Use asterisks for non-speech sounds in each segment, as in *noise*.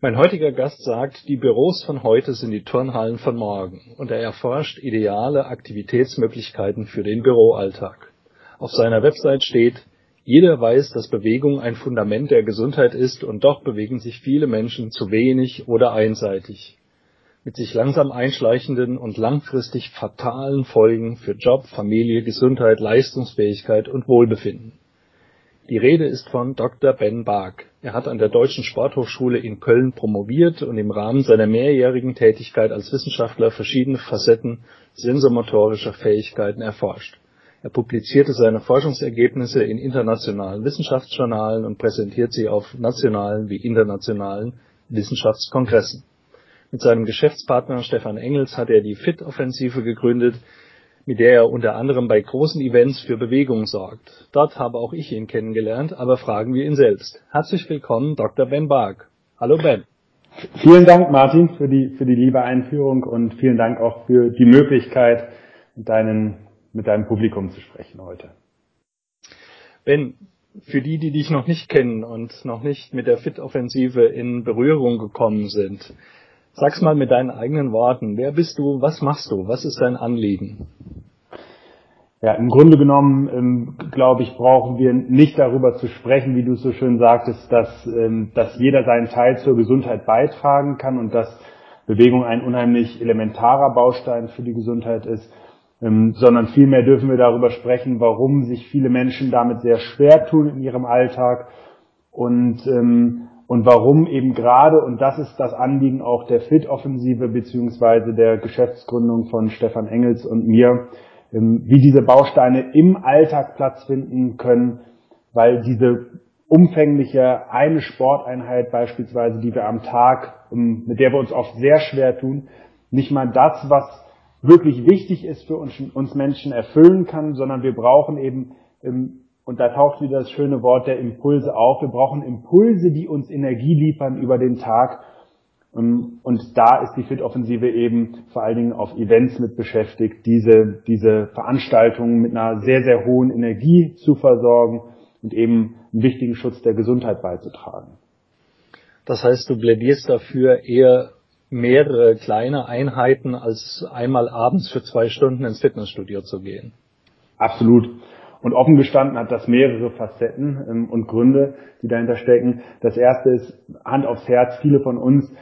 Mein heutiger Gast sagt, die Büros von heute sind die Turnhallen von morgen und er erforscht ideale Aktivitätsmöglichkeiten für den Büroalltag. Auf seiner Website steht, jeder weiß, dass Bewegung ein Fundament der Gesundheit ist und doch bewegen sich viele Menschen zu wenig oder einseitig. Mit sich langsam einschleichenden und langfristig fatalen Folgen für Job, Familie, Gesundheit, Leistungsfähigkeit und Wohlbefinden. Die Rede ist von Dr. Ben Bark. Er hat an der Deutschen Sporthochschule in Köln promoviert und im Rahmen seiner mehrjährigen Tätigkeit als Wissenschaftler verschiedene Facetten sensomotorischer Fähigkeiten erforscht. Er publizierte seine Forschungsergebnisse in internationalen Wissenschaftsjournalen und präsentiert sie auf nationalen wie internationalen Wissenschaftskongressen. Mit seinem Geschäftspartner Stefan Engels hat er die FIT-Offensive gegründet, mit der er unter anderem bei großen Events für Bewegung sorgt. Dort habe auch ich ihn kennengelernt, aber fragen wir ihn selbst. Herzlich willkommen, Dr. Ben Bark. Hallo Ben. Vielen Dank, Martin, für die, für die liebe Einführung und vielen Dank auch für die Möglichkeit, mit, deinen, mit deinem Publikum zu sprechen heute. Ben, für die, die dich noch nicht kennen und noch nicht mit der Fit-Offensive in Berührung gekommen sind, sag's mal mit deinen eigenen Worten. Wer bist du? Was machst du? Was ist dein Anliegen? Ja, im Grunde genommen, ähm, glaube ich, brauchen wir nicht darüber zu sprechen, wie du so schön sagtest, dass, ähm, dass jeder seinen Teil zur Gesundheit beitragen kann und dass Bewegung ein unheimlich elementarer Baustein für die Gesundheit ist, ähm, sondern vielmehr dürfen wir darüber sprechen, warum sich viele Menschen damit sehr schwer tun in ihrem Alltag und, ähm, und warum eben gerade, und das ist das Anliegen auch der FIT-Offensive beziehungsweise der Geschäftsgründung von Stefan Engels und mir, ähm, wie diese Bausteine im Alltag Platz finden können, weil diese umfängliche eine Sporteinheit beispielsweise, die wir am Tag, ähm, mit der wir uns oft sehr schwer tun, nicht mal das, was wirklich wichtig ist für uns, uns Menschen erfüllen kann, sondern wir brauchen eben, ähm, und da taucht wieder das schöne Wort der Impulse auf, wir brauchen Impulse, die uns Energie liefern über den Tag ähm, und da ist die Fit-Offensive eben vor allen Dingen auf Events mit beschäftigt, diese, diese Veranstaltungen mit einer sehr, sehr hohen Energie zu versorgen und eben einen wichtigen Schutz der Gesundheit beizutragen. Das heißt, du plädierst dafür eher mehrere kleine Einheiten als einmal abends für zwei Stunden ins Fitnessstudio zu gehen. Absolut. Und offen gestanden hat das mehrere Facetten ähm, und Gründe, die dahinter stecken. Das erste ist Hand aufs Herz. Viele von uns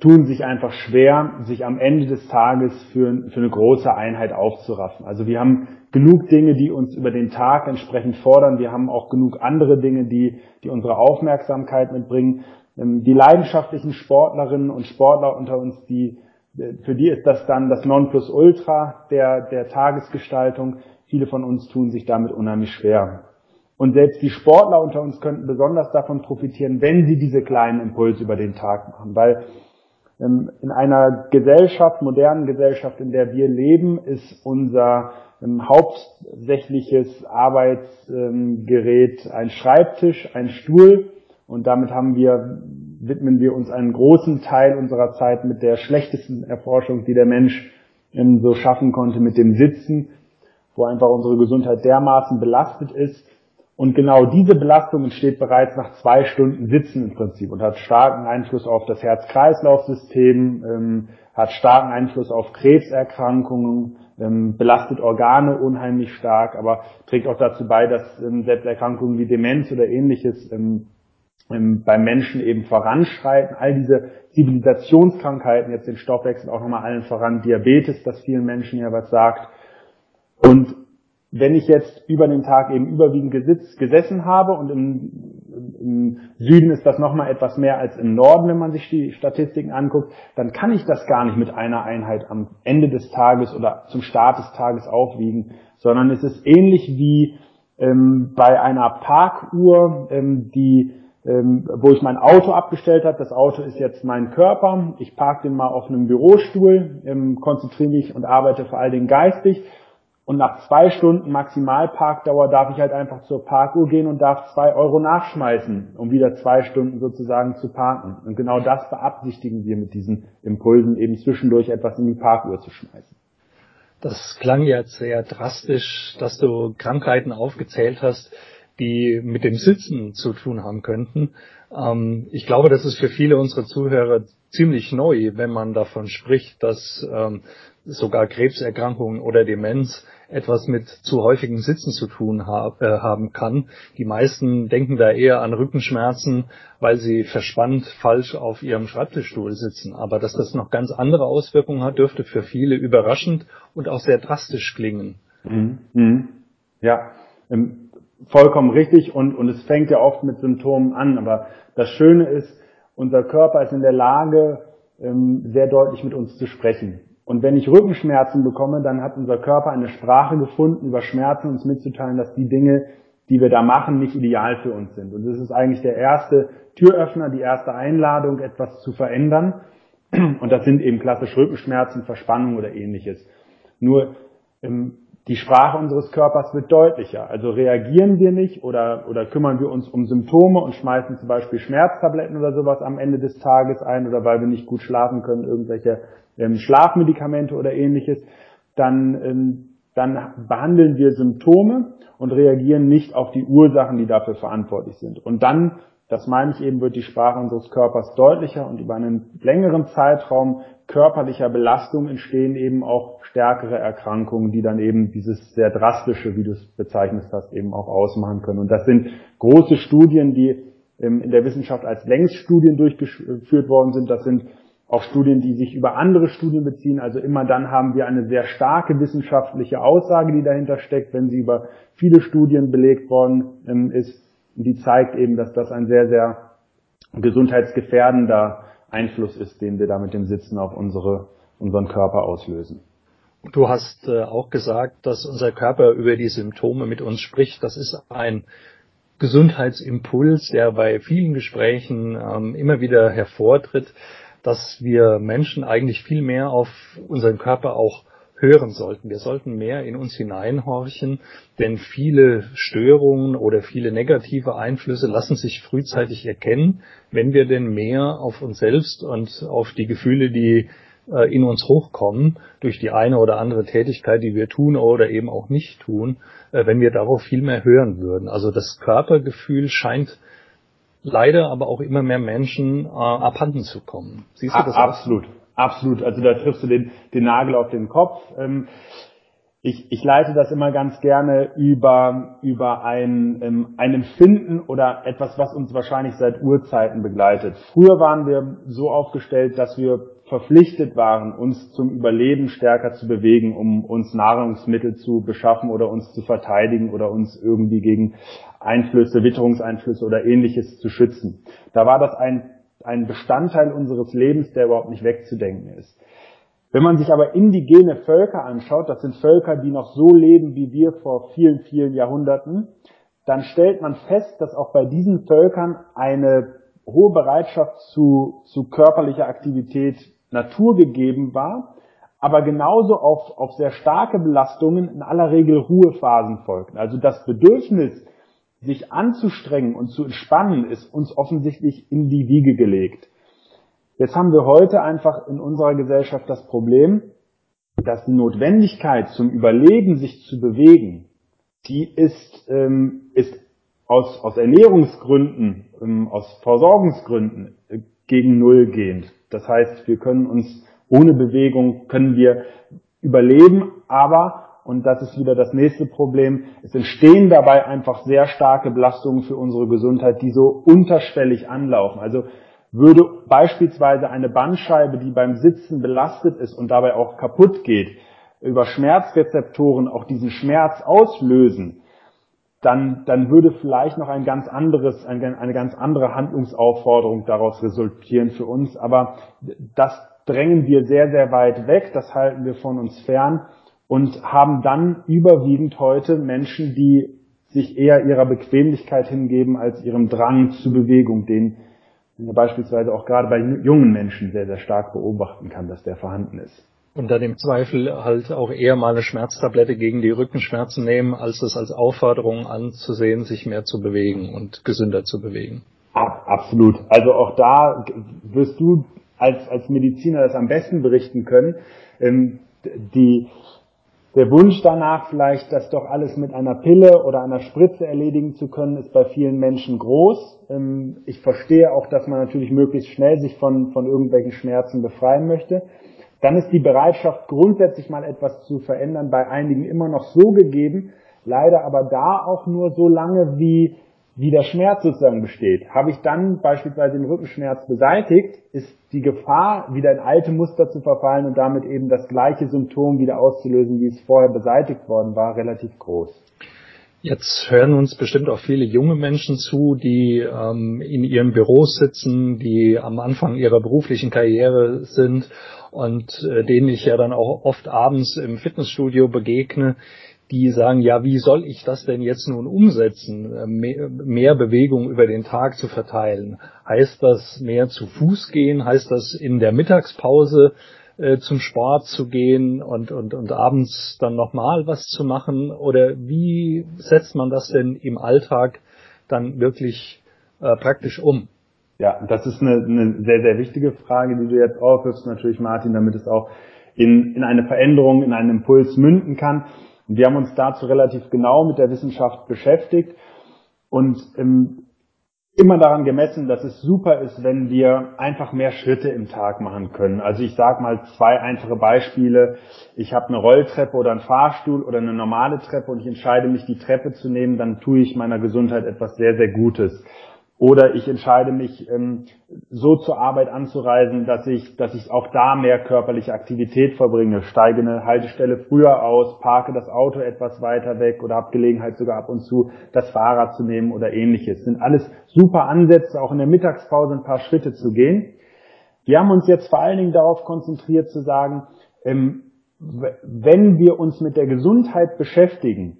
tun sich einfach schwer, sich am Ende des Tages für, für eine große Einheit aufzuraffen. Also wir haben genug Dinge, die uns über den Tag entsprechend fordern. Wir haben auch genug andere Dinge, die, die unsere Aufmerksamkeit mitbringen. Ähm, die leidenschaftlichen Sportlerinnen und Sportler unter uns, die, für die ist das dann das Nonplusultra der, der Tagesgestaltung. Viele von uns tun sich damit unheimlich schwer. Und selbst die Sportler unter uns könnten besonders davon profitieren, wenn sie diese kleinen Impulse über den Tag machen. Weil ähm, in einer Gesellschaft, modernen Gesellschaft, in der wir leben, ist unser ähm, hauptsächliches Arbeitsgerät ein Schreibtisch, ein Stuhl. Und damit haben wir, widmen wir uns einen großen Teil unserer Zeit mit der schlechtesten Erforschung, die der Mensch ähm, so schaffen konnte, mit dem Sitzen, wo einfach unsere Gesundheit dermaßen belastet ist, und genau diese Belastung entsteht bereits nach zwei Stunden Sitzen im Prinzip und hat starken Einfluss auf das Herz-Kreislauf-System, ähm, hat starken Einfluss auf Krebserkrankungen, ähm, belastet Organe unheimlich stark, aber trägt auch dazu bei, dass ähm, selbst wie Demenz oder ähnliches ähm, ähm, beim Menschen eben voranschreiten. All diese Zivilisationskrankheiten, jetzt den Stoffwechsel auch nochmal allen voran, Diabetes, das vielen Menschen ja was sagt. Und wenn ich jetzt über den Tag eben überwiegend gesitzt, gesessen habe und im, im Süden ist das nochmal etwas mehr als im Norden, wenn man sich die Statistiken anguckt, dann kann ich das gar nicht mit einer Einheit am Ende des Tages oder zum Start des Tages aufwiegen, sondern es ist ähnlich wie ähm, bei einer Parkuhr, ähm, die ähm, wo ich mein Auto abgestellt habe. Das Auto ist jetzt mein Körper. Ich parke den mal auf einem Bürostuhl, ähm, konzentriere mich und arbeite vor allen Dingen geistig. Und nach zwei Stunden Maximalparkdauer darf ich halt einfach zur Parkuhr gehen und darf zwei Euro nachschmeißen, um wieder zwei Stunden sozusagen zu parken. Und genau das beabsichtigen wir mit diesen Impulsen, eben zwischendurch etwas in die Parkuhr zu schmeißen. Das klang jetzt sehr drastisch, dass du Krankheiten aufgezählt hast, die mit dem Sitzen zu tun haben könnten. Ähm, ich glaube, das ist für viele unserer Zuhörer ziemlich neu, wenn man davon spricht, dass ähm, sogar Krebserkrankungen oder Demenz etwas mit zu häufigem Sitzen zu tun hab, äh, haben kann. Die meisten denken da eher an Rückenschmerzen, weil sie verspannt falsch auf ihrem Schreibtischstuhl sitzen. Aber dass das noch ganz andere Auswirkungen hat, dürfte für viele überraschend und auch sehr drastisch klingen. Mhm. Mhm. Ja, ähm, vollkommen richtig und, und es fängt ja oft mit Symptomen an. Aber das Schöne ist, unser Körper ist in der Lage, ähm, sehr deutlich mit uns zu sprechen. Und wenn ich Rückenschmerzen bekomme, dann hat unser Körper eine Sprache gefunden, über Schmerzen uns mitzuteilen, dass die Dinge, die wir da machen, nicht ideal für uns sind. Und das ist eigentlich der erste Türöffner, die erste Einladung, etwas zu verändern. Und das sind eben klassisch Rückenschmerzen, Verspannung oder ähnliches. Nur ähm, die Sprache unseres Körpers wird deutlicher. Also reagieren wir nicht oder, oder kümmern wir uns um Symptome und schmeißen zum Beispiel Schmerztabletten oder sowas am Ende des Tages ein oder weil wir nicht gut schlafen können, irgendwelche ähm, Schlafmedikamente oder ähnliches, dann, ähm, dann behandeln wir Symptome und reagieren nicht auf die Ursachen, die dafür verantwortlich sind. Und dann, das meine ich eben, wird die Sprache unseres Körpers deutlicher und über einen längeren Zeitraum körperlicher Belastung entstehen eben auch stärkere Erkrankungen, die dann eben dieses sehr drastische, wie du es bezeichnet hast, eben auch ausmachen können. Und das sind große Studien, die ähm, in der Wissenschaft als Längsstudien durchgeführt worden sind. Das sind auch Studien, die sich über andere Studien beziehen. Also immer dann haben wir eine sehr starke wissenschaftliche Aussage, die dahinter steckt, wenn sie über viele Studien belegt worden ähm, ist. Die zeigt eben, dass das ein sehr, sehr gesundheitsgefährdender Einfluss ist, den wir da mit dem Sitzen auf unsere, unseren Körper auslösen. Du hast äh, auch gesagt, dass unser Körper über die Symptome mit uns spricht. Das ist ein Gesundheitsimpuls, der bei vielen Gesprächen ähm, immer wieder hervortritt dass wir Menschen eigentlich viel mehr auf unseren Körper auch hören sollten. Wir sollten mehr in uns hineinhorchen, denn viele Störungen oder viele negative Einflüsse lassen sich frühzeitig erkennen, wenn wir denn mehr auf uns selbst und auf die Gefühle, die äh, in uns hochkommen, durch die eine oder andere Tätigkeit, die wir tun oder eben auch nicht tun, äh, wenn wir darauf viel mehr hören würden. Also das Körpergefühl scheint leider aber auch immer mehr Menschen äh, abhanden zu kommen. Siehst du das? Absolut, auch? Absolut. Also da triffst du den, den Nagel auf den Kopf. Ähm, ich, ich leite das immer ganz gerne über, über ein, ähm, ein Empfinden oder etwas, was uns wahrscheinlich seit Urzeiten begleitet. Früher waren wir so aufgestellt, dass wir verpflichtet waren, uns zum Überleben stärker zu bewegen, um uns Nahrungsmittel zu beschaffen oder uns zu verteidigen oder uns irgendwie gegen Einflüsse, Witterungseinflüsse oder ähnliches zu schützen. Da war das ein, ein Bestandteil unseres Lebens, der überhaupt nicht wegzudenken ist. Wenn man sich aber indigene Völker anschaut, das sind Völker, die noch so leben wie wir vor vielen, vielen Jahrhunderten, dann stellt man fest, dass auch bei diesen Völkern eine hohe Bereitschaft zu, zu körperlicher Aktivität naturgegeben war, aber genauso auf, auf sehr starke Belastungen in aller Regel Ruhephasen folgten. Also das Bedürfnis, sich anzustrengen und zu entspannen, ist uns offensichtlich in die Wiege gelegt. Jetzt haben wir heute einfach in unserer Gesellschaft das Problem, dass die Notwendigkeit zum Überleben, sich zu bewegen, die ist, ähm, ist aus, aus Ernährungsgründen, ähm, aus Versorgungsgründen äh, gegen Null gehend. Das heißt, wir können uns ohne Bewegung, können wir überleben, aber, und das ist wieder das nächste Problem, es entstehen dabei einfach sehr starke Belastungen für unsere Gesundheit, die so unterschwellig anlaufen. Also würde beispielsweise eine Bandscheibe, die beim Sitzen belastet ist und dabei auch kaputt geht, über Schmerzrezeptoren auch diesen Schmerz auslösen, dann, dann würde vielleicht noch ein ganz anderes, eine ganz andere Handlungsaufforderung daraus resultieren für uns. Aber das drängen wir sehr, sehr weit weg, das halten wir von uns fern und haben dann überwiegend heute Menschen, die sich eher ihrer Bequemlichkeit hingeben als ihrem Drang zur Bewegung, den man beispielsweise auch gerade bei jungen Menschen sehr, sehr stark beobachten kann, dass der vorhanden ist. Und dann im Zweifel halt auch eher mal eine Schmerztablette gegen die Rückenschmerzen nehmen, als es als Aufforderung anzusehen, sich mehr zu bewegen und gesünder zu bewegen. Absolut. Also auch da wirst du als, als Mediziner das am besten berichten können. Ähm, die, der Wunsch danach, vielleicht das doch alles mit einer Pille oder einer Spritze erledigen zu können, ist bei vielen Menschen groß. Ähm, ich verstehe auch, dass man natürlich möglichst schnell sich von, von irgendwelchen Schmerzen befreien möchte. Dann ist die Bereitschaft, grundsätzlich mal etwas zu verändern, bei einigen immer noch so gegeben, leider aber da auch nur so lange, wie wie der Schmerz sozusagen besteht. Habe ich dann beispielsweise den Rückenschmerz beseitigt, ist die Gefahr, wieder in alte Muster zu verfallen und damit eben das gleiche Symptom wieder auszulösen, wie es vorher beseitigt worden war, relativ groß. Jetzt hören uns bestimmt auch viele junge Menschen zu, die ähm, in ihren Büros sitzen, die am Anfang ihrer beruflichen Karriere sind und äh, denen ich ja dann auch oft abends im Fitnessstudio begegne, die sagen, ja, wie soll ich das denn jetzt nun umsetzen, äh, mehr Bewegung über den Tag zu verteilen? Heißt das mehr zu Fuß gehen? Heißt das in der Mittagspause äh, zum Sport zu gehen und, und, und abends dann nochmal was zu machen? Oder wie setzt man das denn im Alltag dann wirklich äh, praktisch um? Ja, das ist eine, eine sehr, sehr wichtige Frage, die du jetzt aufwirfst, natürlich Martin, damit es auch in, in eine Veränderung, in einen Impuls münden kann. Und wir haben uns dazu relativ genau mit der Wissenschaft beschäftigt und ähm, immer daran gemessen, dass es super ist, wenn wir einfach mehr Schritte im Tag machen können. Also ich sage mal zwei einfache Beispiele. Ich habe eine Rolltreppe oder einen Fahrstuhl oder eine normale Treppe und ich entscheide mich, die Treppe zu nehmen, dann tue ich meiner Gesundheit etwas sehr, sehr Gutes. Oder ich entscheide mich, ähm, so zur Arbeit anzureisen, dass ich, dass ich auch da mehr körperliche Aktivität verbringe. Steige eine Haltestelle früher aus, parke das Auto etwas weiter weg oder habe Gelegenheit sogar ab und zu das Fahrrad zu nehmen oder ähnliches. Das sind alles super Ansätze, auch in der Mittagspause ein paar Schritte zu gehen. Wir haben uns jetzt vor allen Dingen darauf konzentriert zu sagen, ähm, wenn wir uns mit der Gesundheit beschäftigen,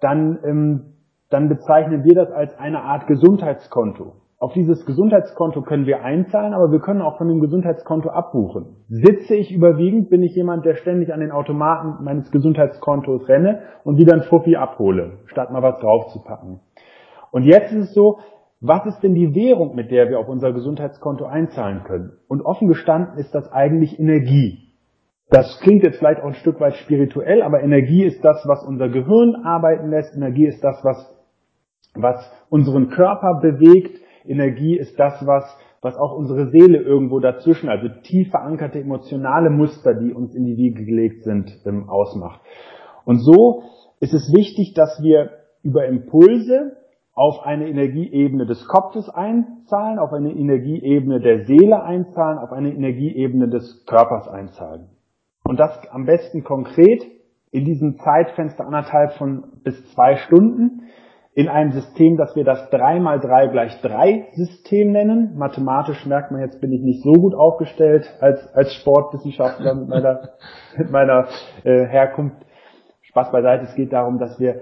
dann ähm, dann bezeichnen wir das als eine Art Gesundheitskonto. Auf dieses Gesundheitskonto können wir einzahlen, aber wir können auch von dem Gesundheitskonto abbuchen. Sitze ich überwiegend, bin ich jemand, der ständig an den Automaten meines Gesundheitskontos renne und wieder ein Fuffi abhole, statt mal was draufzupacken. Und jetzt ist es so, was ist denn die Währung, mit der wir auf unser Gesundheitskonto einzahlen können? Und offen gestanden ist das eigentlich Energie. Das klingt jetzt vielleicht auch ein Stück weit spirituell, aber Energie ist das, was unser Gehirn arbeiten lässt. Energie ist das, was was unseren Körper bewegt. Energie ist das, was, was auch unsere Seele irgendwo dazwischen, also tief verankerte emotionale Muster, die uns in die Wiege gelegt sind, ähm, ausmacht. Und so ist es wichtig, dass wir über Impulse auf eine Energieebene des Kopfes einzahlen, auf eine Energieebene der Seele einzahlen, auf eine Energieebene des Körpers einzahlen. Und das am besten konkret in diesem Zeitfenster anderthalb von bis zwei Stunden in einem System, das wir das 3 mal 3 gleich 3 System nennen. Mathematisch merkt man, jetzt bin ich nicht so gut aufgestellt als, als Sportwissenschaftler mit meiner, *laughs* mit meiner äh, Herkunft. Spaß beiseite, es geht darum, dass wir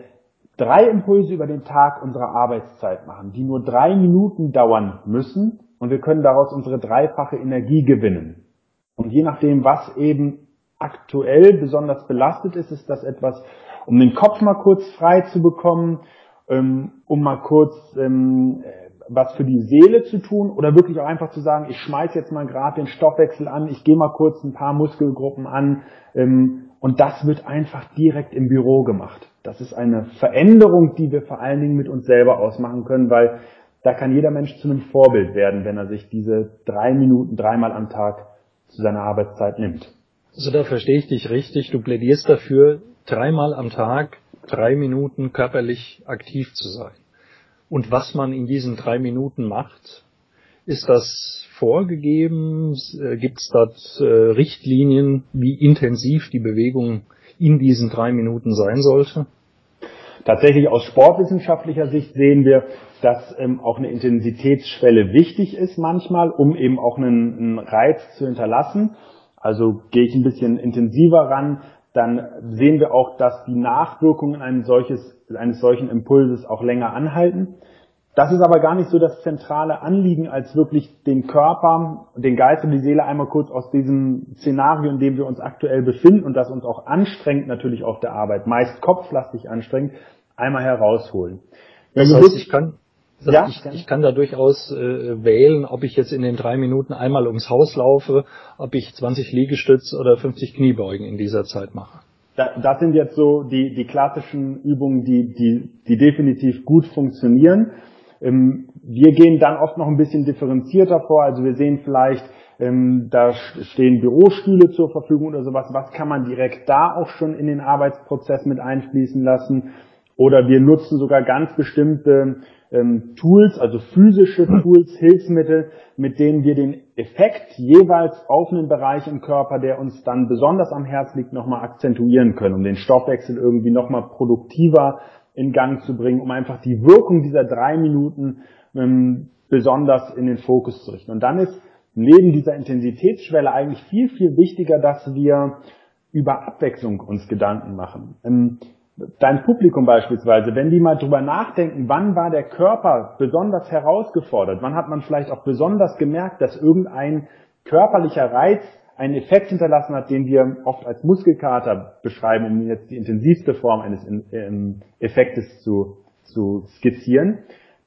drei Impulse über den Tag unserer Arbeitszeit machen, die nur drei Minuten dauern müssen und wir können daraus unsere dreifache Energie gewinnen. Und je nachdem, was eben aktuell besonders belastet ist, ist das etwas, um den Kopf mal kurz frei zu bekommen, um mal kurz ähm, was für die Seele zu tun oder wirklich auch einfach zu sagen, ich schmeiß jetzt mal gerade den Stoffwechsel an, ich gehe mal kurz ein paar Muskelgruppen an ähm, und das wird einfach direkt im Büro gemacht. Das ist eine Veränderung, die wir vor allen Dingen mit uns selber ausmachen können, weil da kann jeder Mensch zu einem Vorbild werden, wenn er sich diese drei Minuten dreimal am Tag zu seiner Arbeitszeit nimmt. Also da verstehe ich dich richtig. Du plädierst dafür, dreimal am Tag drei Minuten körperlich aktiv zu sein. Und was man in diesen drei Minuten macht, ist das vorgegeben? Äh, Gibt es dort äh, Richtlinien, wie intensiv die Bewegung in diesen drei Minuten sein sollte? Tatsächlich aus sportwissenschaftlicher Sicht sehen wir, dass ähm, auch eine Intensitätsschwelle wichtig ist manchmal, um eben auch einen, einen Reiz zu hinterlassen. Also gehe ich ein bisschen intensiver ran, dann sehen wir auch, dass die Nachwirkungen eines, solches, eines solchen Impulses auch länger anhalten. Das ist aber gar nicht so das zentrale Anliegen, als wirklich den Körper, den Geist und die Seele einmal kurz aus diesem Szenario, in dem wir uns aktuell befinden und das uns auch anstrengt natürlich auf der Arbeit, meist kopflastig anstrengt, einmal herausholen. Das heißt, ich kann, das ja? ich, ich, kann da durchaus äh, wählen, ob ich jetzt in den drei Minuten einmal ums Haus laufe, ob ich 20 Liegestütz oder 50 Kniebeugen in dieser Zeit mache. das sind jetzt so die, die klassischen Übungen, die, die, die definitiv gut funktionieren. Ähm, wir gehen dann oft noch ein bisschen differenzierter vor. Also wir sehen vielleicht, ähm, da stehen Bürostühle zur Verfügung oder sowas. Was kann man direkt da auch schon in den Arbeitsprozess mit einfließen lassen? Oder wir nutzen sogar ganz bestimmte ähm, Tools, also physische Tools, Hilfsmittel, mit denen wir den Effekt jeweils auf einen Bereich im Körper, der uns dann besonders am Herz liegt, nochmal akzentuieren können, um den Stoffwechsel irgendwie nochmal produktiver in Gang zu bringen, um einfach die Wirkung dieser drei Minuten ähm, besonders in den Fokus zu richten. Und dann ist neben dieser Intensitätsschwelle eigentlich viel, viel wichtiger, dass wir über Abwechslung uns Gedanken machen. Ähm, dein Publikum beispielsweise, wenn die mal drüber nachdenken, wann war der Körper besonders herausgefordert, wann hat man vielleicht auch besonders gemerkt, dass irgendein körperlicher Reiz einen Effekt hinterlassen hat, den wir oft als Muskelkater beschreiben, um jetzt die intensivste Form eines Effektes zu, zu skizzieren,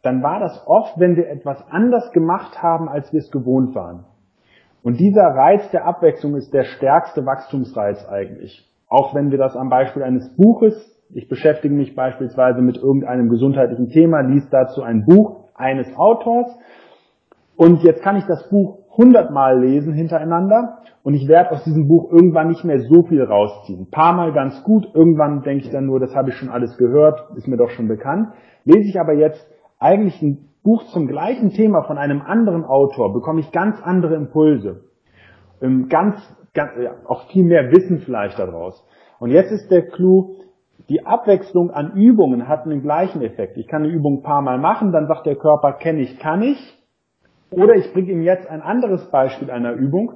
dann war das oft, wenn wir etwas anders gemacht haben, als wir es gewohnt waren. Und dieser Reiz der Abwechslung ist der stärkste Wachstumsreiz eigentlich. Auch wenn wir das am Beispiel eines Buches, ich beschäftige mich beispielsweise mit irgendeinem gesundheitlichen Thema, liest dazu ein Buch eines Autors und jetzt kann ich das Buch hundertmal lesen hintereinander und ich werde aus diesem Buch irgendwann nicht mehr so viel rausziehen. Ein paar Mal ganz gut, irgendwann denke ich dann nur, das habe ich schon alles gehört, ist mir doch schon bekannt. Lese ich aber jetzt eigentlich ein Buch zum gleichen Thema von einem anderen Autor, bekomme ich ganz andere Impulse. Ähm, ganz, ganz auch viel mehr Wissen vielleicht daraus. Und jetzt ist der Clou, die Abwechslung an Übungen hat einen gleichen Effekt. Ich kann eine Übung ein paar Mal machen, dann sagt der Körper, kenne ich, kann ich. Oder ich bringe ihm jetzt ein anderes Beispiel einer Übung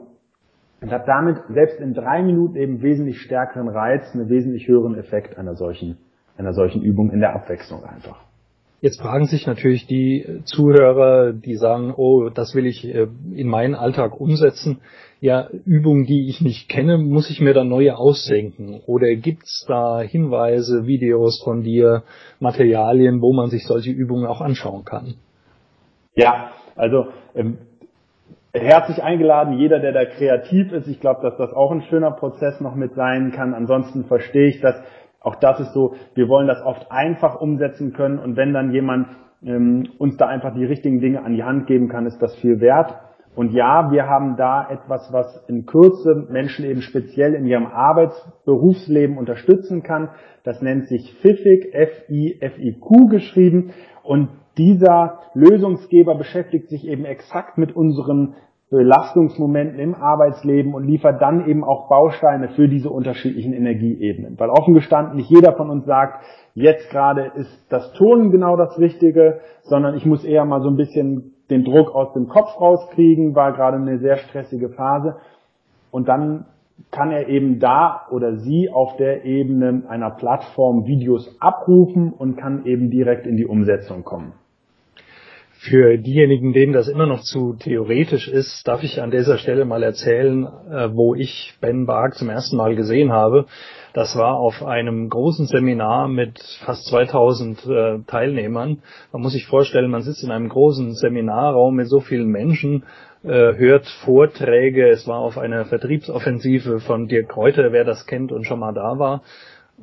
und habe damit selbst in drei Minuten eben wesentlich stärkeren Reiz, einen wesentlich höheren Effekt einer solchen, einer solchen Übung in der Abwechslung einfach. Jetzt fragen sich natürlich die Zuhörer, die sagen, oh, das will ich äh, in meinen Alltag umsetzen. Ja, Übungen, die ich nicht kenne, muss ich mir dann neue ausdenken? Oder gibt's da Hinweise, Videos von dir, Materialien, wo man sich solche Übungen auch anschauen kann? Ja, also ähm, herzlich eingeladen, jeder, der da kreativ ist. Ich glaube, dass das auch ein schöner Prozess noch mit sein kann. Ansonsten verstehe ich das. Auch das ist so, wir wollen das oft einfach umsetzen können und wenn dann jemand ähm, uns da einfach die richtigen Dinge an die Hand geben kann, ist das viel wert. Und ja, wir haben da etwas, was in Kürze Menschen eben speziell in ihrem Arbeitsberufsleben unterstützen kann. Das nennt sich FIFIC, F-I-F-I-Q geschrieben. Und dieser Lösungsgeber beschäftigt sich eben exakt mit unseren Belastungsmomenten im Arbeitsleben und liefert dann eben auch Bausteine für diese unterschiedlichen Energieebenen. Weil offen gestanden nicht jeder von uns sagt, jetzt gerade ist das Ton genau das Richtige, sondern ich muss eher mal so ein bisschen den Druck aus dem Kopf rauskriegen, war gerade eine sehr stressige Phase. Und dann kann er eben da oder sie auf der Ebene einer Plattform Videos abrufen und kann eben direkt in die Umsetzung kommen. Für diejenigen, denen das immer noch zu theoretisch ist, darf ich an dieser Stelle mal erzählen, äh, wo ich Ben Bark zum ersten Mal gesehen habe. Das war auf einem großen Seminar mit fast 2000 äh, Teilnehmern. Man muss sich vorstellen, man sitzt in einem großen Seminarraum mit so vielen Menschen, äh, hört Vorträge. Es war auf einer Vertriebsoffensive von Dirk Kräuter, wer das kennt und schon mal da war.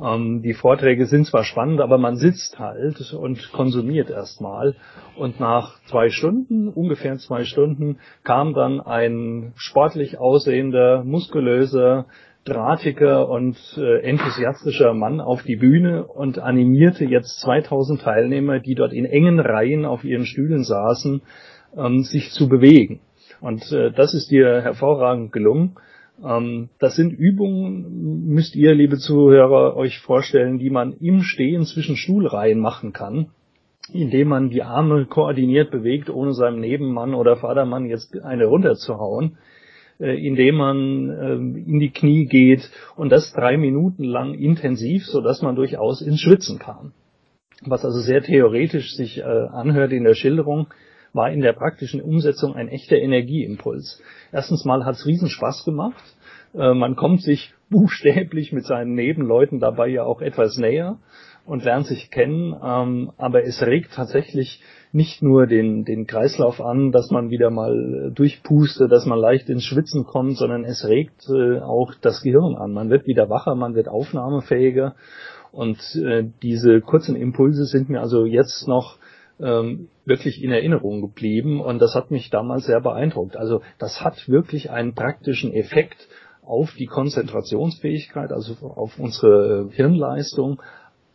Ähm, die Vorträge sind zwar spannend, aber man sitzt halt und konsumiert erstmal. Und nach zwei Stunden, ungefähr zwei Stunden, kam dann ein sportlich aussehender, muskulöser, drahtiger und äh, enthusiastischer Mann auf die Bühne und animierte jetzt 2000 Teilnehmer, die dort in engen Reihen auf ihren Stühlen saßen, ähm, sich zu bewegen. Und äh, das ist dir hervorragend gelungen. Ähm, das sind Übungen, müsst ihr, liebe Zuhörer, euch vorstellen, die man im Stehen zwischen Stuhlreihen machen kann, indem man die Arme koordiniert bewegt, ohne seinem Nebenmann oder Vatermann jetzt eine runterzuhauen. äh, indem man ähm, in die Knie geht und das drei Minuten lang intensiv, so dass man durchaus ins Schwitzen kam. Was also sehr theoretisch sich äh, anhört in der Schilderung, war in der praktischen Umsetzung ein echter Energieimpuls. Erstens mal hat es riesen gemacht. Äh, man kommt sich buchstäblich mit seinen Nebenleuten dabei ja auch etwas näher und lernt sich kennen, ähm, aber es regt tatsächlich nicht nur den, den Kreislauf an, dass man wieder mal durchpustet, dass man leicht ins Schwitzen kommt, sondern es regt äh, auch das Gehirn an. Man wird wieder wacher, man wird aufnahmefähiger und äh, diese kurzen Impulse sind mir also jetzt noch ähm, wirklich in Erinnerung geblieben und das hat mich damals sehr beeindruckt. Also das hat wirklich einen praktischen Effekt auf die Konzentrationsfähigkeit, also auf unsere Hirnleistung,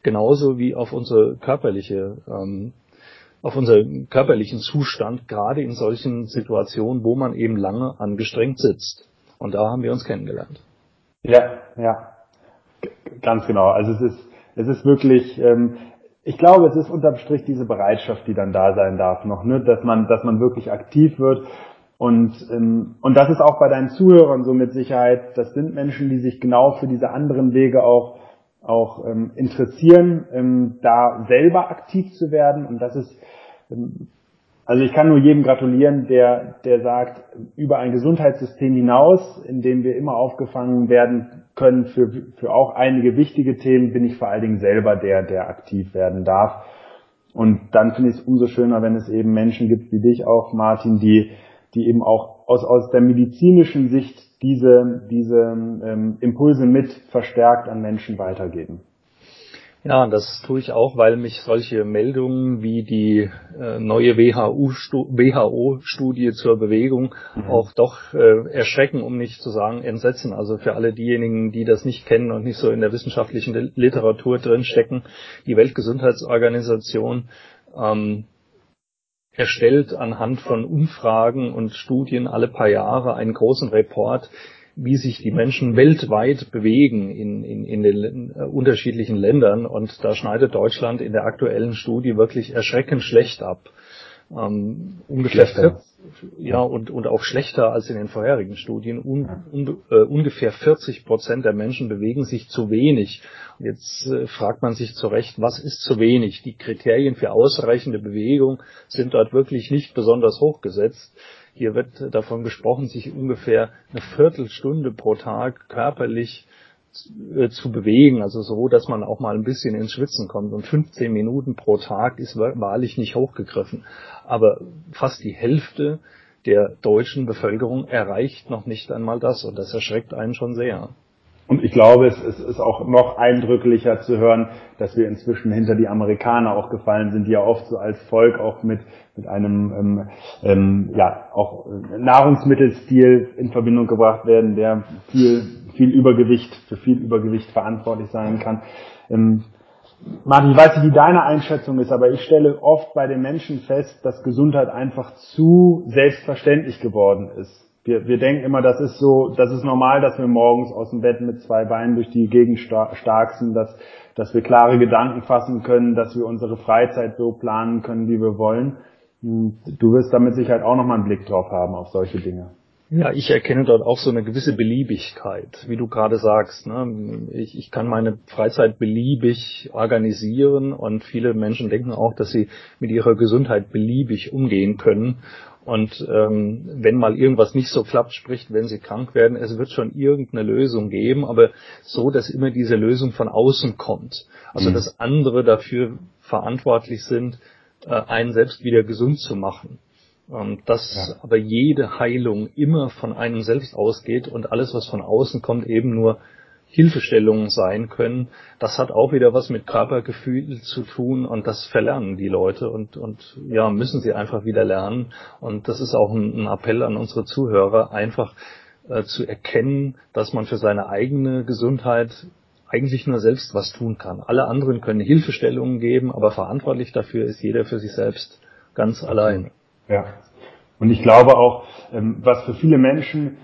genauso wie auf unsere körperliche ähm, auf unseren körperlichen Zustand, gerade in solchen Situationen, wo man eben lange angestrengt sitzt. Und da haben wir uns kennengelernt. Ja, ja, ganz genau. Also es ist, es ist wirklich, ähm, ich glaube, es ist unterm Strich diese Bereitschaft, die dann da sein darf noch, ne? dass man, dass man wirklich aktiv wird. Und, ähm, und das ist auch bei deinen Zuhörern so mit Sicherheit. Das sind Menschen, die sich genau für diese anderen Wege auch auch ähm, interessieren, ähm, da selber aktiv zu werden. Und das ist also ich kann nur jedem gratulieren, der, der sagt, über ein Gesundheitssystem hinaus, in dem wir immer aufgefangen werden können für, für auch einige wichtige Themen, bin ich vor allen Dingen selber der, der aktiv werden darf. Und dann finde ich es umso schöner, wenn es eben Menschen gibt wie dich auch, Martin, die, die eben auch aus, aus der medizinischen Sicht diese, diese ähm, Impulse mit verstärkt an Menschen weitergeben. Ja, das tue ich auch, weil mich solche Meldungen wie die äh, neue WHO-Studie zur Bewegung mhm. auch doch äh, erschrecken, um nicht zu sagen entsetzen. Also für alle diejenigen, die das nicht kennen und nicht so in der wissenschaftlichen Literatur drinstecken, die Weltgesundheitsorganisation ähm, erstellt anhand von Umfragen und Studien alle paar Jahre einen großen Report, wie sich die Menschen weltweit bewegen in, in, in den äh, unterschiedlichen Ländern. Und da schneidet Deutschland in der aktuellen Studie wirklich erschreckend schlecht ab. Ähm, ungefähr 40, ja und und auch schlechter als in den vorherigen Studien. Un, un, äh, ungefähr 40 Prozent der Menschen bewegen sich zu wenig. Und jetzt äh, fragt man sich zu Recht, was ist zu wenig? Die Kriterien für ausreichende Bewegung sind dort wirklich nicht besonders hoch gesetzt. Hier wird davon gesprochen, sich ungefähr eine Viertelstunde pro Tag körperlich zu bewegen, also so, dass man auch mal ein bisschen ins Schwitzen kommt. Und 15 Minuten pro Tag ist wahrlich nicht hochgegriffen. Aber fast die Hälfte der deutschen Bevölkerung erreicht noch nicht einmal das. Und das erschreckt einen schon sehr. Und ich glaube, es, es ist auch noch eindrücklicher zu hören, dass wir inzwischen hinter die Amerikaner auch gefallen sind, die ja oft so als Volk auch mit, mit einem ähm, ähm, ja auch Nahrungsmittelstil in Verbindung gebracht werden, der viel, viel Übergewicht, für viel Übergewicht verantwortlich sein kann. Ähm, Martin, ich weiß nicht, wie deine Einschätzung ist, aber ich stelle oft bei den Menschen fest, dass Gesundheit einfach zu selbstverständlich geworden ist wir, wir denken immer, das ist so, das ist normal, dass wir morgens aus dem Bett mit zwei Beinen durch die Gegend stark sind, dass, dass wir klare Gedanken fassen können, dass wir unsere Freizeit so planen können, wie wir wollen. Hm, du wirst damit Sicherheit auch nochmal einen Blick drauf haben auf solche Dinge. Ja, ich erkenne dort auch so eine gewisse Beliebigkeit, wie du gerade sagst. Ne? Ich, ich kann meine Freizeit beliebig organisieren und viele Menschen denken auch, dass sie mit ihrer Gesundheit beliebig umgehen können. Und ähm, wenn mal irgendwas nicht so klappt, spricht, wenn sie krank werden, es wird schon irgendeine Lösung geben, aber so, dass immer diese Lösung von außen kommt. Also mhm. dass andere dafür verantwortlich sind, äh, einen selbst wieder gesund zu machen. Ähm, dass ja. aber jede Heilung immer von einem selbst ausgeht und alles, was von außen kommt, eben nur Hilfestellungen sein können. Das hat auch wieder was mit Körpergefühl zu tun und das verlernen die Leute und, und ja, müssen sie einfach wieder lernen. Und das ist auch ein, ein Appell an unsere Zuhörer, einfach äh, zu erkennen, dass man für seine eigene Gesundheit eigentlich nur selbst was tun kann. Alle anderen können Hilfestellungen geben, aber verantwortlich dafür ist jeder für sich selbst ganz allein. Ja. Und ich glaube auch, ähm, was für viele Menschen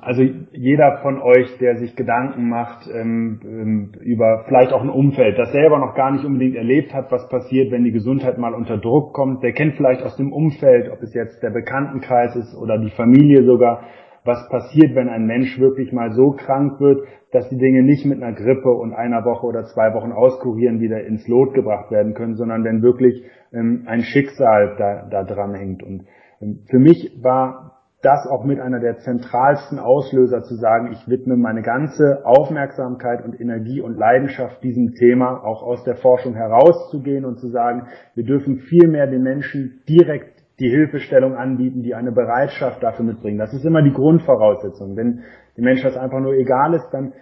also jeder von euch, der sich Gedanken macht ähm, ähm, über vielleicht auch ein Umfeld, das selber noch gar nicht unbedingt erlebt hat, was passiert, wenn die Gesundheit mal unter Druck kommt, der kennt vielleicht aus dem Umfeld, ob es jetzt der Bekanntenkreis ist oder die Familie sogar, was passiert, wenn ein Mensch wirklich mal so krank wird, dass die Dinge nicht mit einer Grippe und einer Woche oder zwei Wochen auskurieren wieder ins Lot gebracht werden können, sondern wenn wirklich ähm, ein Schicksal da, da dran hängt. Und ähm, für mich war das auch mit einer der zentralsten Auslöser zu sagen, ich widme meine ganze Aufmerksamkeit und Energie und Leidenschaft diesem Thema, auch aus der Forschung herauszugehen und zu sagen, wir dürfen viel mehr den Menschen direkt die Hilfestellung anbieten, die eine Bereitschaft dafür mitbringen. Das ist immer die Grundvoraussetzung. Wenn dem Menschen das einfach nur egal ist, dann,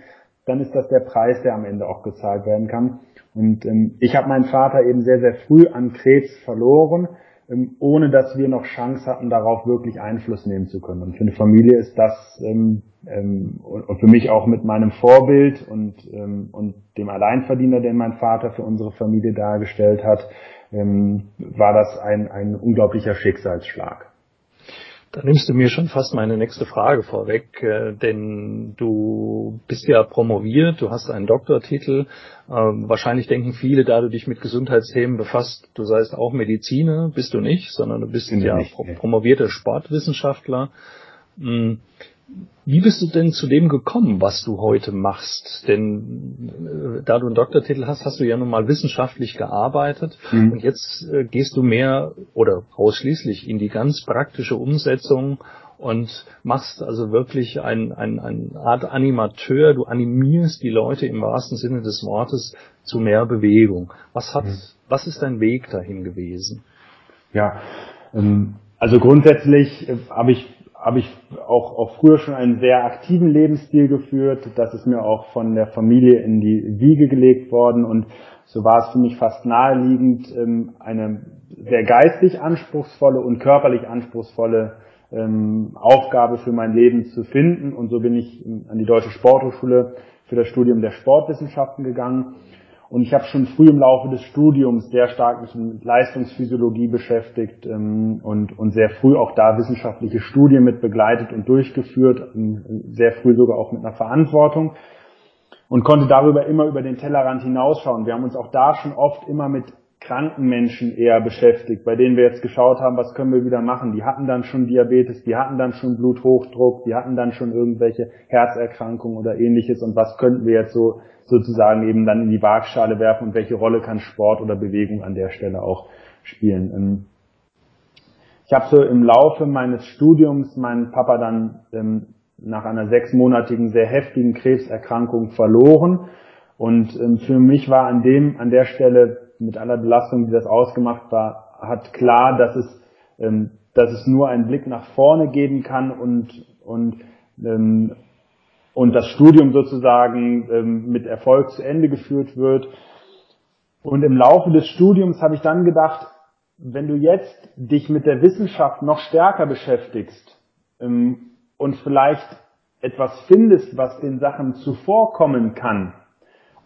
dann ist das der Preis, der am Ende auch gezahlt werden kann. Und ähm, ich habe meinen Vater eben sehr, sehr früh an Krebs verloren ähm, ohne dass wir noch Chance hatten, darauf wirklich Einfluss nehmen zu können. Und für eine Familie ist das ähm, ähm, und für mich auch mit meinem Vorbild und, ähm, und dem Alleinverdiener, den mein Vater für unsere Familie dargestellt hat, ähm, war das ein, ein unglaublicher Schicksalsschlag. Da nimmst du mir schon fast meine nächste Frage vorweg, äh, denn du bist ja promoviert, du hast einen Doktortitel. Ähm, wahrscheinlich denken viele, da du dich mit Gesundheitsthemen befasst, du seist auch Mediziner, bist du nicht, sondern du bist ja nicht, promovierter Sportwissenschaftler. Hm. Wie bist du denn zu dem gekommen, was du heute machst? Denn äh, da du einen Doktortitel hast, hast du ja nun mal wissenschaftlich gearbeitet mhm. und jetzt äh, gehst du mehr oder ausschließlich in die ganz praktische Umsetzung und machst also wirklich ein, ein, eine Art Animateur. Du animierst die Leute im wahrsten Sinne des Wortes zu mehr Bewegung. Was hat, mhm. was ist dein Weg dahin gewesen? Ja, ähm, also grundsätzlich äh, habe ich habe ich auch, auch früher schon einen sehr aktiven Lebensstil geführt. Das ist mir auch von der Familie in die Wiege gelegt worden und so war es für mich fast naheliegend, ähm, eine sehr geistig anspruchsvolle und körperlich anspruchsvolle ähm, Aufgabe für mein Leben zu finden. Und so bin ich an die Deutsche Sporthochschule für das Studium der Sportwissenschaften gegangen und ich habe schon früh im Laufe des Studiums sehr stark mich mit Leistungsphysiologie beschäftigt ähm, und, und sehr früh auch da wissenschaftliche Studien mit begleitet und durchgeführt, ähm, sehr früh sogar auch mit einer Verantwortung und konnte darüber immer über den Tellerrand hinausschauen. Wir haben uns auch da schon oft immer mit kranken Menschen eher beschäftigt, bei denen wir jetzt geschaut haben, was können wir wieder machen. Die hatten dann schon Diabetes, die hatten dann schon Bluthochdruck, die hatten dann schon irgendwelche Herzerkrankungen oder ähnliches und was könnten wir jetzt so sozusagen eben dann in die Waagschale werfen und welche Rolle kann Sport oder Bewegung an der Stelle auch spielen. Ähm, ich habe so im Laufe meines Studiums meinen Papa dann ähm, nach einer sechsmonatigen, sehr heftigen Krebserkrankung verloren. Und ähm, für mich war an dem, an der Stelle, mit aller Belastung, die das ausgemacht war, hat klar, dass es, dass es nur einen Blick nach vorne geben kann und, und und das Studium sozusagen ähm, mit Erfolg zu Ende geführt wird. Und im Laufe des Studiums habe ich dann gedacht, wenn du jetzt dich mit der Wissenschaft noch stärker beschäftigst ähm, und vielleicht etwas findest, was den Sachen zuvorkommen kann,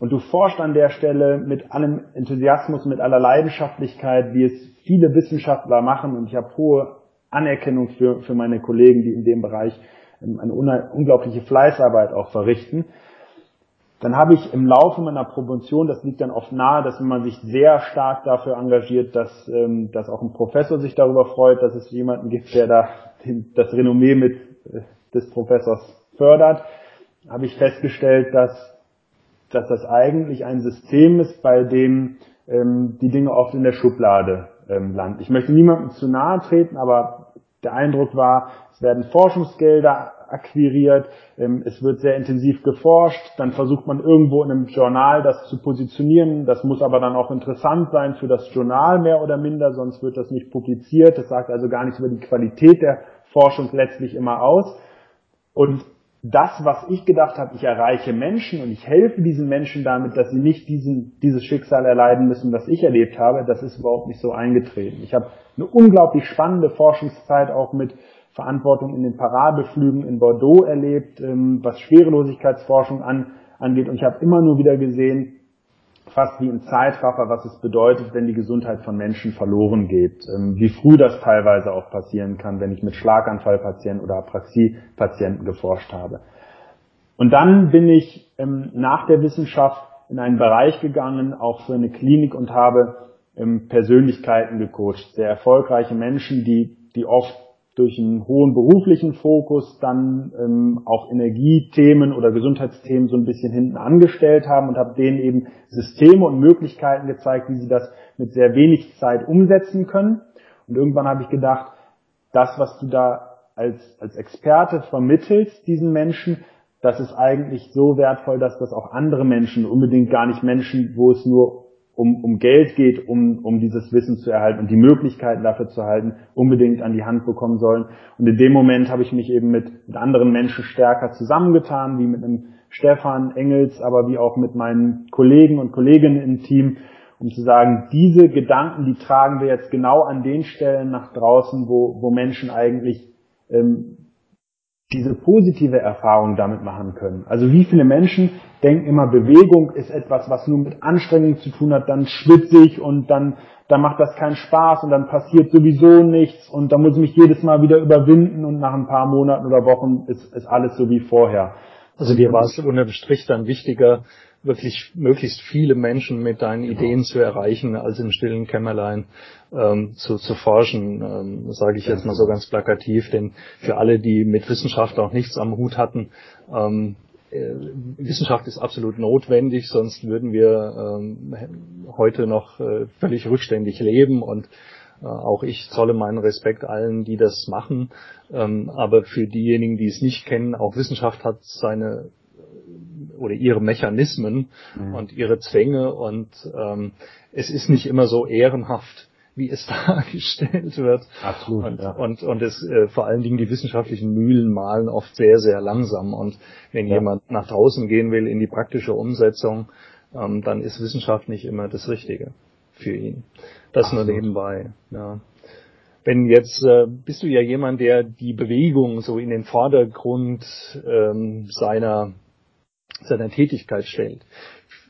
und du forschst an der Stelle mit allem Enthusiasmus, mit aller Leidenschaftlichkeit, wie es viele Wissenschaftler machen, und ich habe hohe Anerkennung für, für meine Kollegen, die in dem Bereich eine unglaubliche Fleißarbeit auch verrichten, dann habe ich im Laufe meiner Promotion, das liegt dann oft nahe, dass man sich sehr stark dafür engagiert, dass, ähm, dass auch ein Professor sich darüber freut, dass es jemanden gibt, der da das Renommee mit äh, des Professors fördert, habe ich festgestellt, dass, dass das eigentlich ein System ist, bei dem ähm, die Dinge oft in der Schublade ähm, landen. Ich möchte niemandem zu nahe treten, aber der Eindruck war, es werden Forschungsgelder akquiriert, ähm, es wird sehr intensiv geforscht, dann versucht man irgendwo in einem Journal das zu positionieren, das muss aber dann auch interessant sein für das Journal mehr oder minder, sonst wird das nicht publiziert, das sagt also gar nichts über die Qualität der Forschung letztlich immer aus. Und das, was ich gedacht habe, ich erreiche Menschen und ich helfe diesen Menschen damit, dass sie nicht diesen, dieses Schicksal erleiden müssen, was ich erlebt habe, das ist überhaupt nicht so eingetreten. Ich habe eine unglaublich spannende Forschungszeit auch mit Verantwortung in den Parabelflügen in Bordeaux erlebt, ähm, was Schwerelosigkeitsforschung an, angeht. Und ich habe immer nur wieder gesehen, fast wie im Zeitraffer, was es bedeutet, wenn die Gesundheit von Menschen verloren geht. Ähm, wie früh das teilweise auch passieren kann, wenn ich mit Schlaganfallpatienten oder Apraxie-Patienten geforscht habe. Und dann bin ich ähm, nach der Wissenschaft in einen Bereich gegangen, auch für eine Klinik und habe Persönlichkeiten gecoacht. Sehr erfolgreiche Menschen, die, die oft durch einen hohen beruflichen Fokus dann ähm, auch Energiethemen oder Gesundheitsthemen so ein bisschen hinten angestellt haben und habe denen eben Systeme und Möglichkeiten gezeigt, wie sie das mit sehr wenig Zeit umsetzen können. Und irgendwann habe ich gedacht, das, was du da als, als Experte vermittelst diesen Menschen, das ist eigentlich so wertvoll, dass das auch andere Menschen, unbedingt gar nicht Menschen, wo es nur um, um Geld geht, um, um dieses Wissen zu erhalten und die Möglichkeiten dafür zu erhalten, unbedingt an die Hand bekommen sollen. Und in dem Moment habe ich mich eben mit, mit anderen Menschen stärker zusammengetan, wie mit einem Stefan Engels, aber wie auch mit meinen Kollegen und Kolleginnen im Team, um zu sagen, diese Gedanken, die tragen wir jetzt genau an den Stellen nach draußen, wo, wo Menschen eigentlich ähm, diese positive Erfahrung damit machen können. Also wie viele Menschen denken immer, Bewegung ist etwas, was nur mit Anstrengung zu tun hat, dann schwitze ich und dann, dann macht das keinen Spaß und dann passiert sowieso nichts und dann muss ich mich jedes Mal wieder überwinden und nach ein paar Monaten oder Wochen ist, ist alles so wie vorher. Also dir war es unterm Strich dann wichtiger, wirklich möglichst viele Menschen mit deinen genau. Ideen zu erreichen, als im stillen Kämmerlein ähm, zu, zu forschen, ähm, sage ich jetzt mal so ganz plakativ. Denn für alle, die mit Wissenschaft auch nichts am Hut hatten, ähm, äh, Wissenschaft ist absolut notwendig, sonst würden wir ähm, heute noch äh, völlig rückständig leben und äh, auch ich zolle meinen Respekt allen, die das machen. Ähm, aber für diejenigen, die es nicht kennen, auch Wissenschaft hat seine oder ihre Mechanismen mhm. und ihre Zwänge und ähm, es ist nicht immer so ehrenhaft, wie es *laughs* dargestellt wird. Absolut. Und, ja. und, und es äh, vor allen Dingen die wissenschaftlichen Mühlen malen oft sehr, sehr langsam. Und wenn ja. jemand nach draußen gehen will in die praktische Umsetzung, ähm, dann ist Wissenschaft nicht immer das Richtige für ihn. Das Absolut. nur nebenbei. Ja. Wenn jetzt äh, bist du ja jemand, der die Bewegung so in den Vordergrund ähm, seiner seiner Tätigkeit stellt.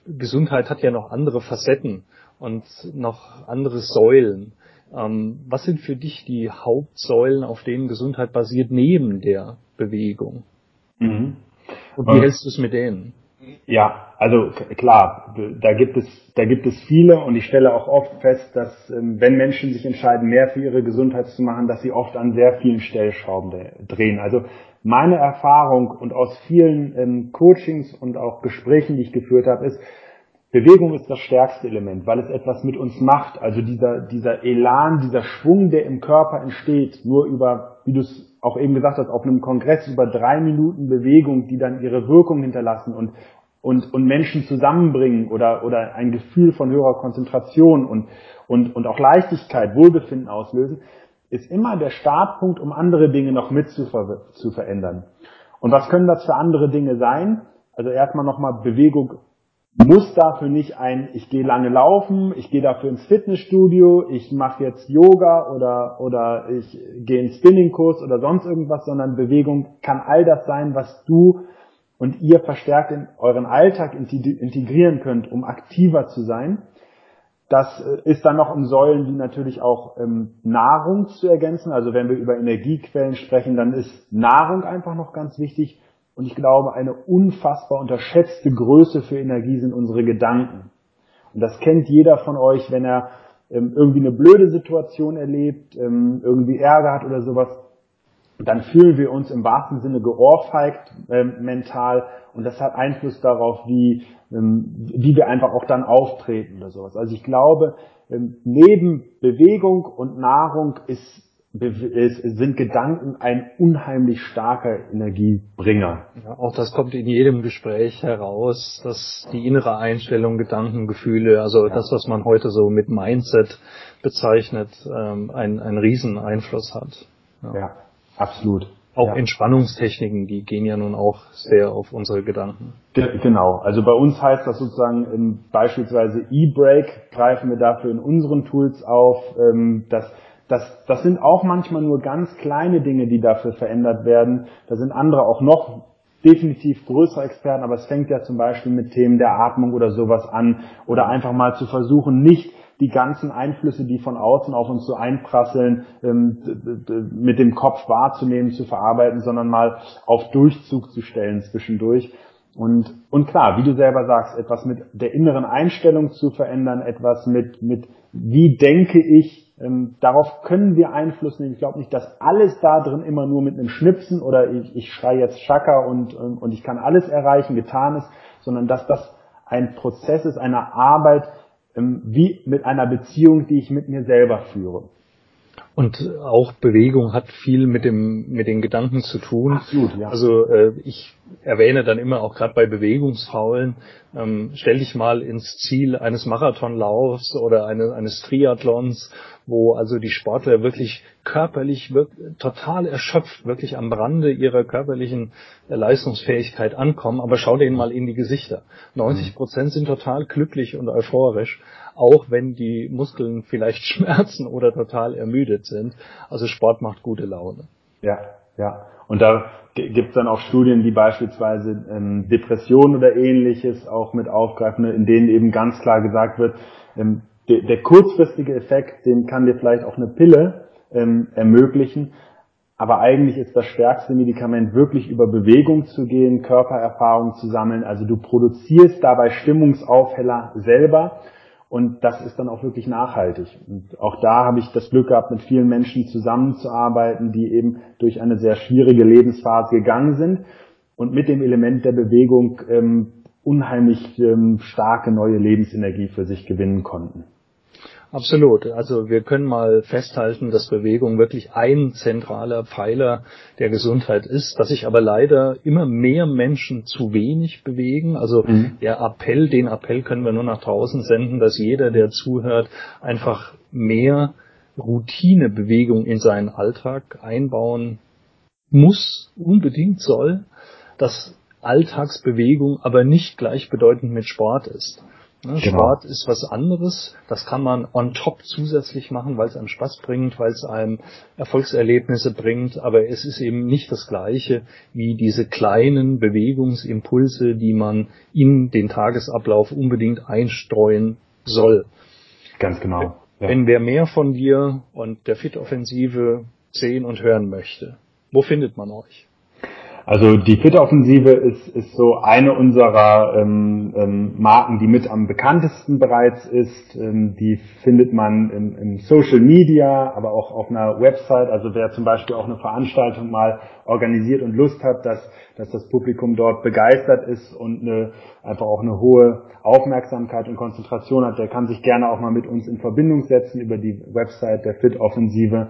Gesundheit hat ja noch andere Facetten und noch andere Säulen. Ähm, was sind für dich die Hauptsäulen, auf denen Gesundheit basiert, neben der Bewegung? Mhm. Und wie hältst du es mit denen? Ja, also klar, da gibt es da gibt es viele und ich stelle auch oft fest, dass ähm, wenn Menschen sich entscheiden, mehr für ihre Gesundheit zu machen, dass sie oft an sehr vielen Stellschrauben drehen. Also meine Erfahrung und aus vielen ähm, Coachings und auch Gesprächen, die ich geführt habe, ist, Bewegung ist das stärkste Element, weil es etwas mit uns macht. Also dieser, dieser Elan, dieser Schwung, der im Körper entsteht, nur über, wie du es auch eben gesagt hast, auf einem Kongress über drei Minuten Bewegung, die dann ihre Wirkung hinterlassen und, und, und Menschen zusammenbringen oder, oder ein Gefühl von höherer Konzentration und, und, und auch Leichtigkeit, Wohlbefinden auslösen ist immer der Startpunkt, um andere Dinge noch mit zu, ver zu verändern. Und was können das für andere Dinge sein? Also erstmal nochmal Bewegung muss dafür nicht ein, ich gehe lange laufen, ich gehe dafür ins Fitnessstudio, ich mache jetzt Yoga oder, oder ich gehe ins Spinningkurs oder sonst irgendwas, sondern Bewegung kann all das sein, was du und ihr verstärkt in euren Alltag integrieren könnt, um aktiver zu sein. Das äh, ist dann noch in Säulen, die natürlich auch ähm, Nahrung zu ergänzen. Also wenn wir über Energiequellen sprechen, dann ist Nahrung einfach noch ganz wichtig. Und ich glaube, eine unfassbar unterschätzte Größe für Energie sind unsere Gedanken. Und das kennt jeder von euch, wenn er ähm, irgendwie eine blöde Situation erlebt, ähm, irgendwie Ärger hat oder sowas dann fühlen wir uns im wahrsten Sinne geohrfeigt äh, mental und das hat Einfluss darauf, wie, ähm, wie wir einfach auch dann auftreten oder sowas. Also ich glaube, ähm, neben Bewegung und Nahrung ist, ist, sind Gedanken ein unheimlich starker Energiebringer. Ja, auch das kommt in jedem Gespräch heraus, dass die innere Einstellung, Gedanken, Gefühle, also ja. das, was man heute so mit Mindset bezeichnet, ähm, einen, einen riesen Einfluss hat. ja. ja. Absolut. Auch ja. Entspannungstechniken, die gehen ja nun auch sehr auf unsere Gedanken. Genau. Also bei uns heißt das sozusagen ähm, beispielsweise E-Break greifen wir dafür in unseren Tools auf. Ähm, das, das, das sind auch manchmal nur ganz kleine Dinge, die dafür verändert werden. Da sind andere auch noch definitiv größere Experten, aber es fängt ja zum Beispiel mit Themen der Atmung oder sowas an oder einfach mal zu versuchen, nicht die ganzen Einflüsse, die von außen auf uns so einprasseln, ähm, mit dem Kopf wahrzunehmen, zu verarbeiten, sondern mal auf Durchzug zu stellen zwischendurch. Und, und klar, wie du selber sagst, etwas mit der inneren Einstellung zu verändern, etwas mit, mit wie denke ich, ähm, darauf können wir Einfluss nehmen. Ich glaube nicht, dass alles da drin immer nur mit einem Schnipsen oder ich, ich schreie jetzt Schaka und, und ich kann alles erreichen, getan ist, sondern dass das ein Prozess ist, eine Arbeit, ähm, wie mit einer Beziehung, die ich mit mir selber führe. Und auch Bewegung hat viel mit dem mit den Gedanken zu tun. Absolut, ja. Also äh, ich erwähne dann immer auch gerade bei Bewegungsfaulen, ähm, stell dich mal ins Ziel eines Marathonlaufs oder eine, eines Triathlons, wo also die Sportler wirklich körperlich wirklich, total erschöpft, wirklich am Rande ihrer körperlichen äh, Leistungsfähigkeit ankommen. Aber schau denen mal in die Gesichter. 90 Prozent sind total glücklich und euphorisch auch wenn die Muskeln vielleicht *laughs* schmerzen oder total ermüdet sind. Also Sport macht gute Laune. Ja, ja. Und da gibt es dann auch Studien, die beispielsweise ähm, Depressionen oder ähnliches auch mit aufgreifen, in denen eben ganz klar gesagt wird, ähm, de der kurzfristige Effekt, den kann dir vielleicht auch eine Pille ähm, ermöglichen, aber eigentlich ist das stärkste Medikament wirklich über Bewegung zu gehen, Körpererfahrung zu sammeln. Also du produzierst dabei Stimmungsaufheller selber und das ist dann auch wirklich nachhaltig. Und auch da habe ich das Glück gehabt, mit vielen Menschen zusammenzuarbeiten, die eben durch eine sehr schwierige Lebensphase gegangen sind und mit dem Element der Bewegung ähm, unheimlich ähm, starke neue Lebensenergie für sich gewinnen konnten. Absolut. Also wir können mal festhalten, dass Bewegung wirklich ein zentraler Pfeiler der Gesundheit ist, dass sich aber leider immer mehr Menschen zu wenig bewegen. Also mhm. der Appell, den Appell können wir nur nach draußen senden, dass jeder, der zuhört, einfach mehr Routinebewegung in seinen Alltag einbauen muss, unbedingt soll, dass Alltagsbewegung aber nicht gleichbedeutend mit Sport ist. Ne, genau. Sport ist was anderes. Das kann man on top zusätzlich machen, weil es einem Spaß bringt, weil es einem Erfolgserlebnisse bringt. Aber es ist eben nicht das Gleiche wie diese kleinen Bewegungsimpulse, die man in den Tagesablauf unbedingt einstreuen soll. Ganz genau. Ja. Wenn wer mehr von dir und der Fit-Offensive sehen und hören möchte, wo findet man euch? Also die Fit-Offensive ist, ist so eine unserer ähm, ähm, Marken, die mit am bekanntesten bereits ist. Ähm, die findet man im, im, Social Media, aber auch auf einer Website. Also wer zum Beispiel auch eine Veranstaltung mal organisiert und Lust hat, dass, dass das Publikum dort begeistert ist und eine, einfach auch eine hohe Aufmerksamkeit und Konzentration hat, der kann sich gerne auch mal mit uns in Verbindung setzen über die Website der Fit-Offensive.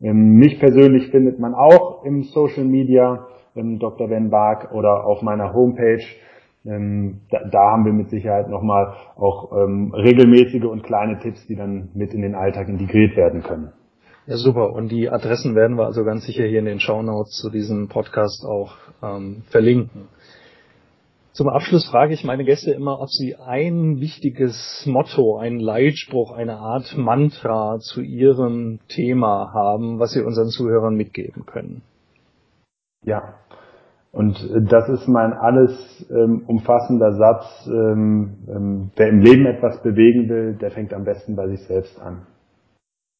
Ähm, mich persönlich findet man auch im Social Media ähm, Dr. Ben Bark oder auf meiner Homepage. Ähm, da, da, haben wir mit Sicherheit nochmal auch ähm, regelmäßige und kleine Tipps, die dann mit in den Alltag integriert werden können. Ja, super. Und die Adressen werden wir also ganz sicher hier in den Show Notes zu diesem Podcast auch ähm, verlinken. Zum Abschluss frage ich meine Gäste immer, ob sie ein wichtiges Motto, einen Leitspruch, eine Art Mantra zu ihrem Thema haben, was sie unseren Zuhörern mitgeben können. Ja, und äh, das ist mein alles ähm, umfassender Satz, ähm, ähm, wer im Leben etwas bewegen will, der fängt am besten bei sich selbst an.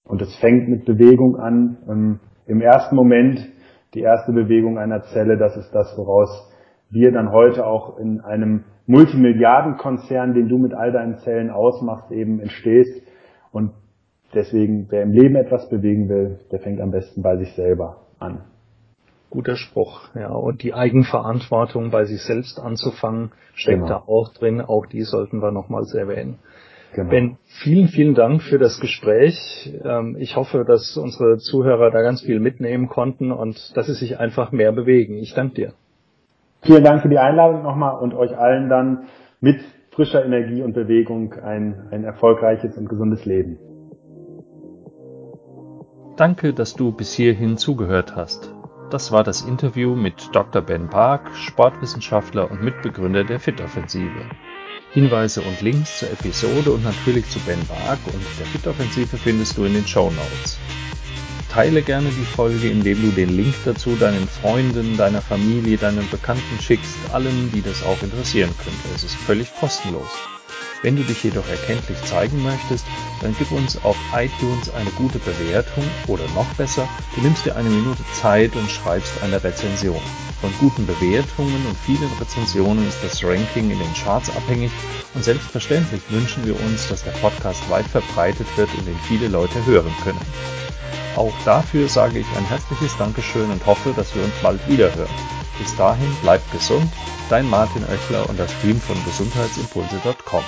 Und es fängt mit Bewegung an. Ähm, Im ersten Moment, die erste Bewegung einer Zelle, das ist das, woraus wir dann heute auch in einem Multimilliardenkonzern, den du mit all deinen Zellen ausmachst, eben entstehst. Und deswegen, wer im Leben etwas bewegen will, der fängt am besten bei sich selber an. Guter Spruch, ja. Und die Eigenverantwortung bei sich selbst anzufangen, steckt genau. da auch drin. Auch die sollten wir nochmals erwähnen. Genau. Ben, vielen, vielen Dank für das Gespräch. Ähm, ich hoffe, dass unsere Zuhörer da ganz viel mitnehmen konnten und dass sie sich einfach mehr bewegen. Ich danke dir. Vielen Dank für die Einladung nochmal und euch allen dann mit frischer Energie und Bewegung ein, ein erfolgreiches und gesundes Leben. Danke, dass du bis hierhin zugehört hast. Das war das Interview mit Dr. Ben Park, Sportwissenschaftler und Mitbegründer der Fit-Offensive. Hinweise und Links zur Episode und natürlich zu Ben Park und der Fit-Offensive findest du in den Show Notes. Teile gerne die Folge, indem du den Link dazu deinen Freunden, deiner Familie, deinen Bekannten schickst, allen, die das auch interessieren könnte. Es ist völlig kostenlos. Wenn du dich jedoch erkenntlich zeigen möchtest, dann gib uns auf iTunes eine gute Bewertung oder noch besser, du nimmst dir eine Minute Zeit und schreibst eine Rezension. Von guten Bewertungen und vielen Rezensionen ist das Ranking in den Charts abhängig und selbstverständlich wünschen wir uns, dass der Podcast weit verbreitet wird und ihn viele Leute hören können. Auch dafür sage ich ein herzliches Dankeschön und hoffe, dass wir uns bald wiederhören. Bis dahin bleibt gesund, dein Martin Oechler und das Team von gesundheitsimpulse.com.